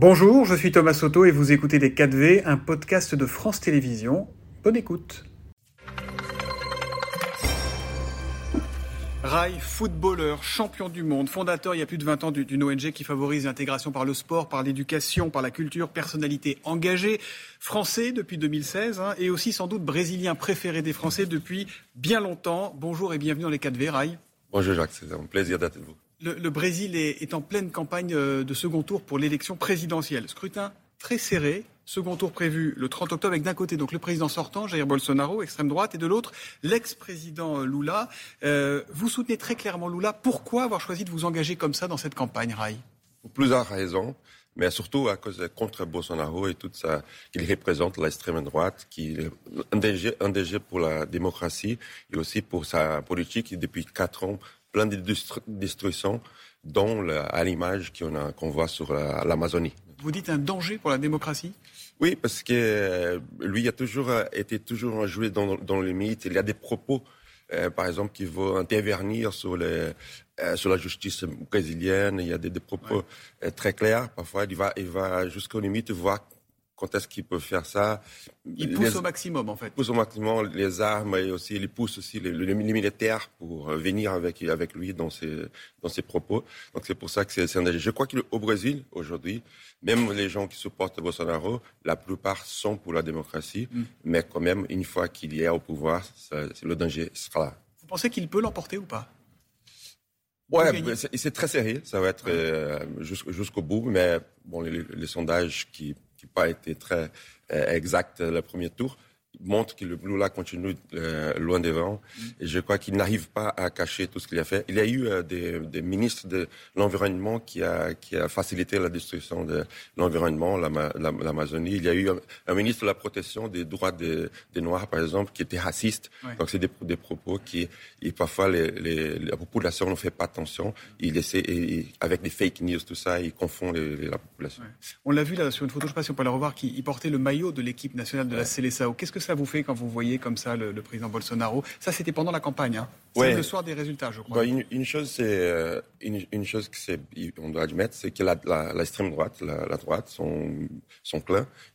Bonjour, je suis Thomas Soto et vous écoutez Les 4V, un podcast de France Télévisions. Bonne écoute. Rai, footballeur, champion du monde, fondateur il y a plus de 20 ans d'une ONG qui favorise l'intégration par le sport, par l'éducation, par la culture, personnalité engagée, français depuis 2016 hein, et aussi sans doute brésilien préféré des Français depuis bien longtemps. Bonjour et bienvenue dans les 4V, Rai. Bonjour Jacques, c'est un plaisir d'être avec vous. Le, Brésil est, en pleine campagne euh, de second tour pour l'élection présidentielle. Scrutin très serré, second tour prévu le 30 octobre avec d'un côté donc le président sortant, Jair Bolsonaro, extrême droite, et de l'autre l'ex-président Lula. Euh, vous soutenez très clairement Lula. Pourquoi avoir choisi de vous engager comme ça dans cette campagne, Rai? Pour plusieurs raisons mais surtout à cause contre Bolsonaro et tout ça qu'il représente l'extrême droite, qui est un danger, pour la démocratie et aussi pour sa politique depuis quatre ans plein de destructions, dont à l'image qu'on voit sur l'Amazonie. Vous dites un danger pour la démocratie? Oui, parce que euh, lui a toujours euh, été toujours joué dans, dans le mythe. Il y a des propos, euh, par exemple, qui vont intervenir sur, les, sur la justice brésilienne. Il y a des, propos très clairs. Parfois, il va, il va jusqu'aux limites voir quand est-ce qu'il peut faire ça? Il pousse au maximum, en fait. Il pousse au maximum les armes et aussi il pousse aussi les, les, militaires pour euh, venir avec, avec lui dans ses, dans ses propos. Donc c'est pour ça que c'est un danger. Je crois qu'au Brésil, aujourd'hui, même les gens qui supportent Bolsonaro, la plupart sont pour la démocratie, mm. mais quand même, une fois qu'il est au pouvoir, le danger sera là. Vous pensez qu'il peut l'emporter ou pas? Ouais, c'est très serré, ça va être euh, jusqu'au bout, mais bon, les, les sondages qui qui n'a pas été très euh, exact euh, le premier tour montre que le Lula continue euh, loin devant. Mm. Et je crois qu'il n'arrive pas à cacher tout ce qu'il a fait. Il y a eu euh, des, des, ministres de l'environnement qui a, qui a facilité la destruction de l'environnement, l'Amazonie. Il y a eu un, ministre de la protection des droits des, des Noirs, par exemple, qui était raciste. Donc c'est des, des, propos qui, et parfois les, les, la population ne fait pas attention. Il essaie, et, avec des fake news, tout ça, il confond la population. On l'a vu là sur une photo, je ne sais pas si on peut la revoir, qui portait le maillot de l'équipe nationale de la Célessao. Qu'est-ce que ça vous fait quand vous voyez comme ça le, président Bolsonaro? Ça, c'était pendant la campagne. Hein. C'est le soir des résultats, je crois. Bah, une, chose, c'est euh, une, chose que c'est, on doit admettre, c'est que l'extrême droite, la, droite, sont, sont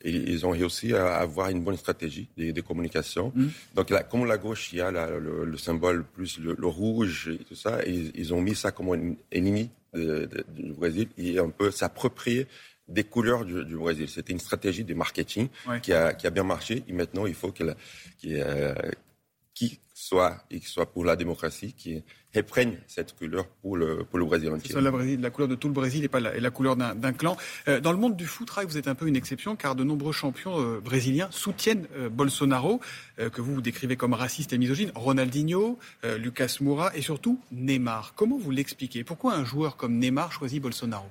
et ils ont réussi à avoir une bonne stratégie de, communication. Mm. Donc, là, comme la gauche, il y a le, symbole plus le, rouge et tout ça, et ils ont mis ça comme un ennemi du Brésil et un peu s'approprier des couleurs du, Brésil. C'était une stratégie de marketing qui, a, qui, a, bien marché. Et maintenant, il faut que qui, euh, qui soit, et qui soit pour la démocratie, qui reprenne cette couleur pour le, pour le Brésil entier. La, la, couleur de tout le Brésil et pas la, et la couleur d'un clan. Euh, dans le monde du foot, vous êtes un peu une exception car de nombreux champions euh, brésiliens soutiennent Bolsonaro, que vous, vous décrivez comme raciste et misogyne. Ronaldinho, Lucas Moura et surtout Neymar. Comment vous l'expliquez? Pourquoi un joueur comme Neymar choisit Bolsonaro?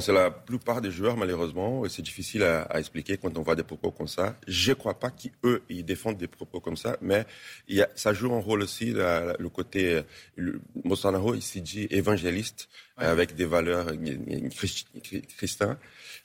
Bon, c'est la plupart des joueurs, malheureusement, et c'est difficile à, à, expliquer quand on voit des propos comme ça. Je ne crois pas qu'eux, ils défendent des propos comme ça, mais il y a, ça joue un rôle aussi, le côté... Le, Bolsonaro, il s'est dit évangéliste, avec des valeurs chrétiennes.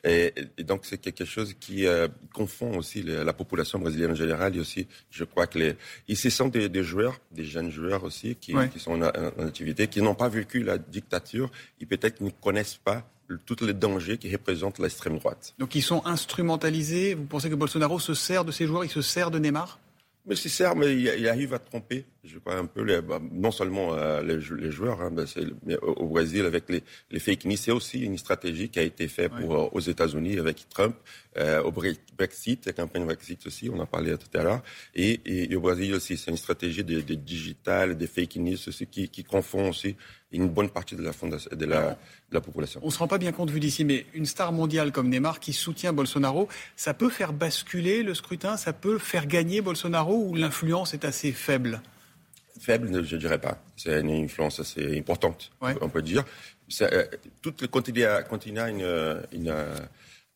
Et, et, donc, c'est quelque chose qui euh, confond aussi la population brésilienne en général. Et aussi, je crois que les, ils se sont des, des joueurs, des jeunes joueurs aussi, qui, qui sont en, en, activité, qui n'ont pas vécu la dictature, et peut-être ne connaissent pas tous les dangers qui représentent l'extrême droite. Donc ils sont instrumentalisés. Vous pensez que Bolsonaro se sert de ces joueurs, il se sert de Neymar? Mais il se sert, mais il, arrive à tromper, je crois, un peu, les, bah, non seulement euh, les, joueurs, hein, mais au, Brésil, avec les, les fake news, c'est aussi une stratégie qui a été faite pour, euh, aux États-Unis avec Trump, euh, au Brexit, la campagne Brexit aussi, on en parlait tout à l'heure, et, et, au Brésil aussi, c'est une stratégie de, de, digital, des fake news aussi, qui, qui confond aussi une bonne partie de la, de la, de la population. On ne se rend pas bien compte vu d'ici, mais une star mondiale comme Neymar qui soutient Bolsonaro, ça peut faire basculer le scrutin, ça peut faire gagner Bolsonaro ou l'influence est assez faible? Faible, je ne dirais pas. C'est une influence assez importante, on peut dire. Euh, tout le continent, a une, une,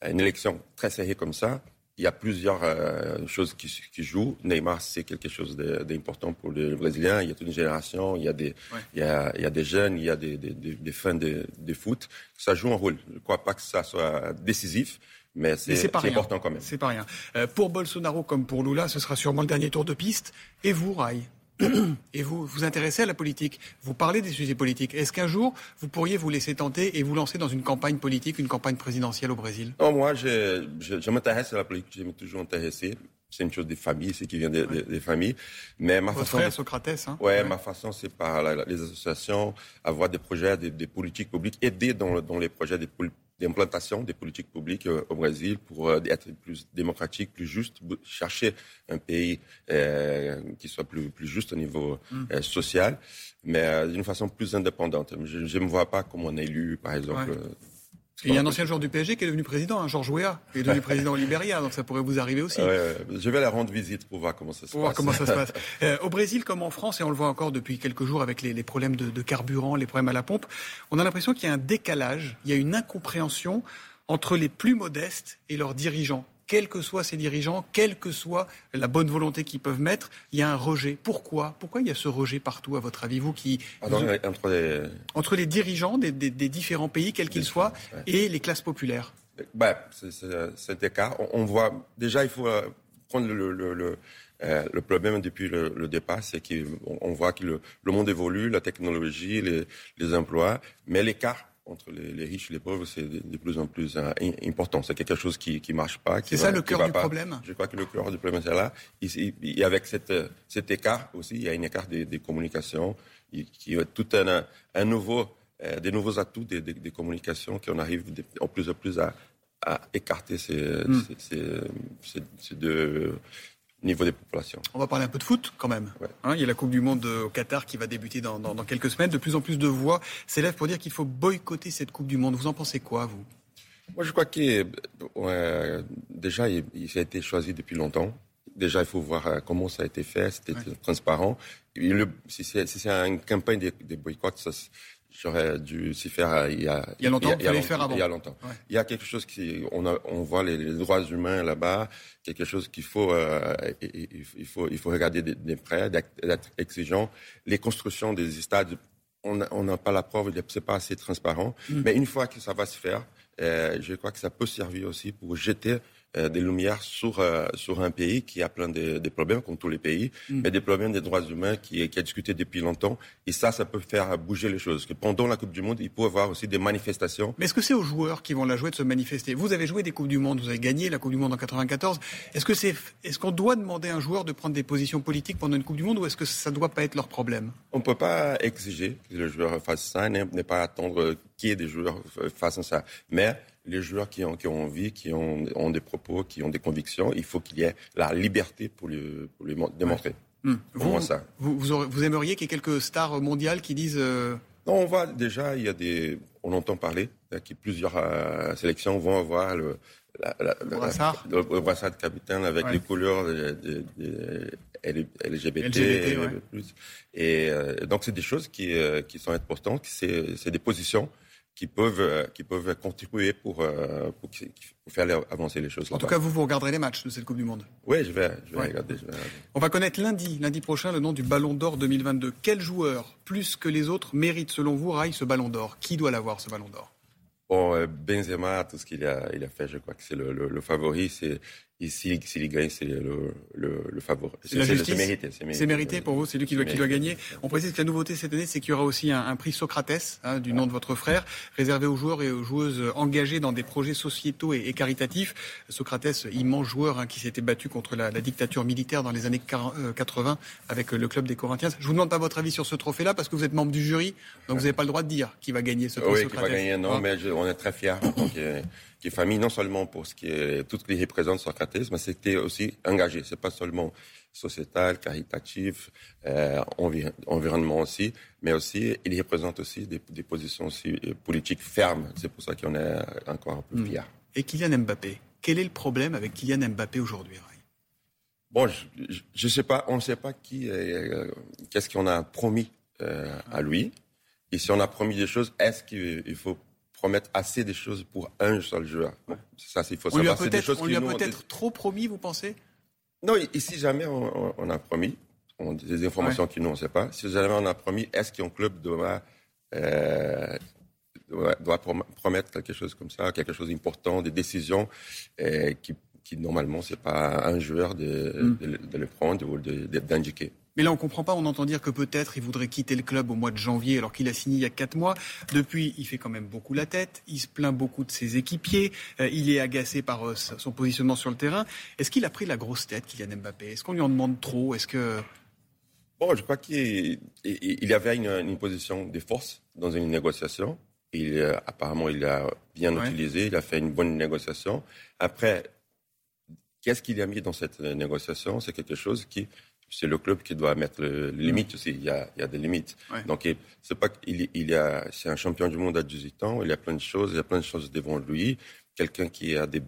une élection très serrée comme ça, il y a plusieurs euh, choses qui, qui, jouent. Neymar, c'est quelque chose d'important pour les Brésiliens. Il y a toute une génération, il y a des, il, y a, il y a des jeunes, il y a des, des, des fans de, de, foot. Ça joue un rôle. Je ne crois pas que ça soit décisif. Mais c'est important quand même. C'est pas rien. Euh, pour Bolsonaro comme pour Lula, ce sera sûrement le dernier tour de piste. Et vous, Rai? et vous vous intéressez à la politique, vous parlez des sujets politiques. Est-ce qu'un jour, vous pourriez vous laisser tenter et vous lancer dans une campagne politique, une campagne présidentielle au Brésil? Non, moi, je, m'intéresse à la politique, je m'ai toujours intéressé. C'est une chose des familles, c'est qui vient des, familles. Mais ma Votre façon, frère Socrates, hein ouais, ma façon, c'est par les associations, avoir des projets, des, politiques publiques, aider dans, dans les projets des d'implantation des politiques publiques euh, au Brésil pour euh, être plus démocratique, plus juste, chercher un pays euh, qui soit plus, plus juste au niveau mm. social, mais d'une façon plus indépendante. Je ne me vois pas comme un élu, par exemple. Il y a un ancien joueur du PSG qui est devenu président, hein, Georges Weah, qui est devenu président au Libéria, donc ça pourrait vous arriver aussi. je vais la rendre visite pour voir comment ça se pour Voir comment ça se passe. Euh, au Brésil, comme en France, et on le voit encore depuis quelques jours avec les, problèmes de, de, carburant, les problèmes à la pompe, on a l'impression qu'il y a un décalage, il y a une incompréhension entre les plus modestes et leurs dirigeants quels que soient ces dirigeants, quelle que soit la bonne volonté qu'ils peuvent mettre, il y a un rejet. Pourquoi? Pourquoi il y a ce rejet partout, à votre avis, vous qui entre, les... entre les dirigeants des, différents pays, quels qu'ils soient, et les classes populaires? Bah, C'est écart. On, on, voit déjà, il faut euh, prendre le, le, euh, le problème depuis le, départ, c'est qu'on voit que le, monde évolue, la technologie, les, les emplois, mais l'écart entre les, riches et les pauvres, c'est de, plus en plus euh, important. C'est quelque chose qui ne marche pas. C'est ça le cœur du problème Je crois que le cœur du problème, c'est là. Et, avec cette, cet écart aussi, il y a un écart des, communications, qui est tout un, un nouveau, euh, des nouveaux atouts des, des, communications qu'on arrive en plus en plus à, à écarter ces, hmm. ces, ces, ces deux niveau des populations. On va parler un peu de foot quand même. Hein, il y a la Coupe du Monde au Qatar qui va débuter dans, quelques semaines. De plus en plus de voix s'élèvent pour dire qu'il faut boycotter cette Coupe du Monde. Vous en pensez quoi, vous? Moi, je crois que déjà, il, a été choisi depuis longtemps. Déjà, il faut voir euh, comment ça a été fait. C'était transparent. si c'est une campagne de, de boycott, ça, j'aurais dû s'y faire euh, il y a, il y a longtemps. Il y a, longtemps, il y a longtemps. Il y a quelque chose qui, on, a, on voit les, droits humains là-bas, quelque chose qu'il faut, euh, il, faut, il faut regarder de, près, d'être exigeant. Les constructions des stades, on n'a pas la preuve, c'est pas assez transparent. Mm. Mais une fois que ça va se faire, euh, je crois que ça peut servir aussi pour jeter des lumières sur, euh, sur un pays qui a plein de, de problèmes, comme tous les pays, mm. mais des problèmes des droits humains qui, qui a discuté depuis longtemps. Et ça, ça peut faire bouger les choses. Que pendant la Coupe du Monde, il peut y avoir aussi des manifestations. Mais est-ce que c'est aux joueurs qui vont la jouer de se manifester? Vous avez joué des Coupes du Monde, vous avez gagné la Coupe du Monde en 94. Est-ce que c'est, est-ce qu'on doit demander à un joueur de prendre des positions politiques pendant une Coupe du Monde ou est-ce que ça ne doit pas être leur problème? On ne peut pas exiger que le joueur fasse ça, n'est pas attendre qu'il y ait des joueurs fassent ça. Mais les joueurs qui ont, qui ont envie, qui ont, ont, des propos, qui ont des convictions, il faut qu'il y ait la liberté pour les, pour démontrer. Hmm. Vous, ça. Vous, vous, aimeriez qu'il y ait quelques stars mondiales qui disent... Euh, non, on voit déjà, il y a des, on entend parler, que plusieurs euh, sélections vont avoir le, le, brassard. le, brassard de capitaine avec les couleurs de, LGBT. Et euh, donc, c'est des choses qui, qui sont importantes, c'est des positions qui peuvent, euh, qui peuvent contribuer pour, euh, pour, faire avancer les choses. En tout cas, vous, vous regarderez les matchs de cette Coupe du Monde Oui, je vais, je vais, regarder, On va connaître lundi, lundi prochain, le nom du Ballon d'Or 2022. Quel joueur, plus que les autres, mérite selon vous, Rail, ce Ballon d'Or? Qui doit l'avoir, ce Ballon d'Or? Bon, euh, Benzema, tout ce qu'il a, il a fait, je crois que c'est le, le, favori. C'est ici, s'il gagne, c'est le, le, le favori. C'est mérité. C'est mérité, pour vous, c'est lui qui doit, qui doit gagner. On précise que la nouveauté cette année, c'est qu'il y aura aussi un, un prix Socrates, hein, du nom de votre frère, réservé aux joueurs et aux joueuses engagés dans des projets sociétaux et, et caritatifs. Socrates, immense joueur hein, qui s'était battu contre la, la, dictature militaire dans les années 80 euh, avec le club des Corinthiens. Je vous demande pas votre avis sur ce trophée-là parce que vous êtes membre du jury, donc vous n'avez pas le droit de dire qui va gagner ce prix oui, Socrates. Qui va gagner, non, hein mais on est très fiers. Qui est famille, non seulement pour ce qui est tout ce qui représente Socrates, mais c'était aussi engagé. C'est pas seulement sociétal, caritatif, euh, environnement aussi, mais aussi il représente aussi des, des positions aussi euh, politiques fermes. C'est pour ça qu'on est encore un peu hmm. fiers. Et Kylian Mbappé, quel est le problème avec Kylian Mbappé aujourd'hui, Bon, je ne sais pas, on ne sait pas qui, euh, qu'est-ce qu'on a promis euh, à lui. Et si on a promis des choses, est-ce qu'il faut promettre assez des choses pour un seul joueur. Ça, il faut on savoir. Lui a on lui a peut-être trop promis, vous pensez? Non, ici jamais on, a promis. On des informations qui nous on ne sait pas. Si jamais on a promis, est-ce qu'un club doit, euh, doit, promettre quelque chose comme ça, quelque chose d'important, des décisions euh, qui, qui, normalement c'est pas un joueur de, hmm. de, le prendre ou d'indiquer. Mais là, on comprend pas. On entend dire que peut-être il voudrait quitter le club au mois de janvier, alors qu'il a signé il y a quatre mois. Depuis, il fait quand même beaucoup la tête. Il se plaint beaucoup de ses équipiers. Euh, il est agacé par euh, son positionnement sur le terrain. Est-ce qu'il a pris la grosse tête, Kylian Mbappé? Est-ce qu'on lui en demande trop? Est-ce que Bon, je crois qu'il y avait une, position de force dans une négociation. Il, euh, apparemment, il a bien utilisé, il a fait une bonne négociation. Après, qu'est-ce qu'il a mis dans cette négociation? C'est quelque chose qui, c'est le club qui doit mettre les limites aussi. Il y a, il y a des limites. Donc, c'est pas qu'il il a, c'est un champion du monde à 18 ans. Il y a plein de choses, il y a plein de choses devant lui. Quelqu'un qui a des,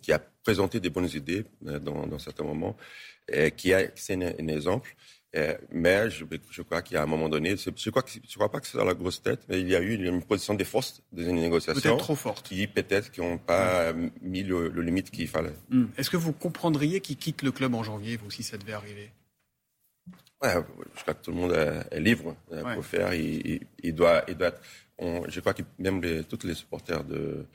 qui a présenté des bonnes idées euh, dans, dans certains moments, et qui a, c'est un exemple. Euh, mais je, je crois qu'à un moment donné, je crois, je crois pas que c'est dans la grosse tête, mais il y a eu une position des forces dans une négociation. Peut-être trop forte. Qui peut-être qui n'ont pas mis le, limite qu'il fallait. Hmm. Est-ce que vous comprendriez qu'il quitte le club en janvier, vous, si ça devait arriver? Ouais, je crois que tout le monde est libre euh, pour faire. Il, il, doit, il doit être, je crois que même les, tous les supporters de,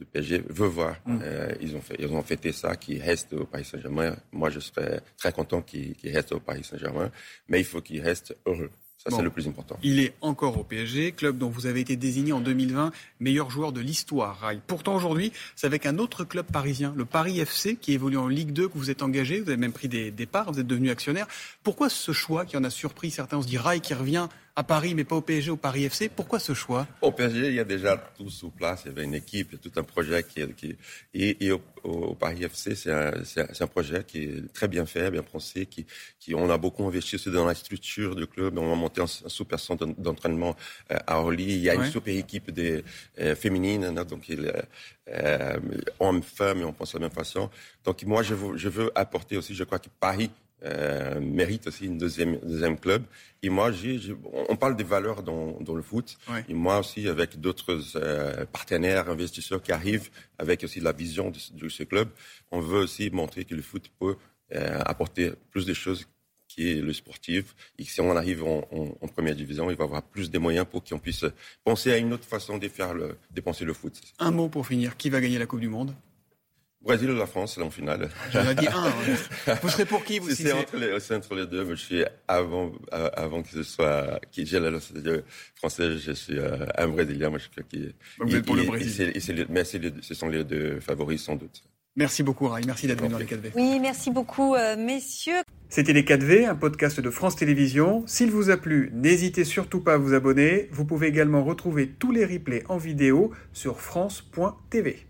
de PSG veut voir. Mm. Euh, ils, ont fait, ils ont fêté ça, qu'ils restent au Paris Saint-Germain. Moi, je serais très content qu'ils restent au Paris Saint-Germain, mais il faut qu'ils restent heureux. Ça, c'est le plus important. Il est encore au PSG, club dont vous avez été désigné en 2020 meilleur joueur de l'histoire, Pourtant, aujourd'hui, c'est avec un autre club parisien, le Paris FC, qui évolue en Ligue 2, que vous êtes engagé. Vous avez même pris des départs, vous êtes devenu actionnaire. Pourquoi ce choix qui en a surpris? Certains On se dit Rai qui revient à Paris, mais pas au PSG, au Paris FC. Pourquoi ce choix? Au PSG, il y a déjà tout sous place. Il y avait une équipe, il y a tout un projet qui, qui et, au, Paris FC, c'est un, un, projet qui est très bien fait, bien pensé, qui, qui on a beaucoup investi aussi dans la structure du club. On a monté un, super centre d'entraînement euh, à Orly. Il y a une super équipe des euh, féminines, hein, donc il, euh, hommes-femmes, et on pense de la même façon. Donc moi, je veux, je veux apporter aussi, je crois que Paris euh, mérite aussi une deuxième, deuxième club. Et moi, on parle des valeurs dans, dans le foot. Et moi aussi, avec d'autres euh, partenaires, investisseurs qui arrivent avec aussi la vision de, ce club, on veut aussi montrer que le foot peut euh, apporter plus de choses qui est le sportif. Et si on arrive en, en, première division, il va avoir plus de moyens pour qu'on puisse penser à une autre façon de faire le, dépenser le foot. Un mot pour finir. Qui va gagner la Coupe du Monde? Brésil ou la France, c'est en finale. J'en ai dit un. Hein. Vous serez pour qui vous C'est entre, les, entre les deux. Je suis avant, euh, avant que ce soit, qui j'ai la nationalité française, je suis euh, un Brésilien. Moi, je crois qui. Vous êtes pour le Brésil. mais ce sont les deux favoris sans doute. Merci beaucoup, Rai. Merci d'être venu dans les 4V. Oui, merci beaucoup, euh, messieurs. C'était les 4V, un podcast de France Télévisions. S'il vous a plu, n'hésitez surtout pas à vous abonner. Vous pouvez également retrouver tous les replays en vidéo sur France.tv.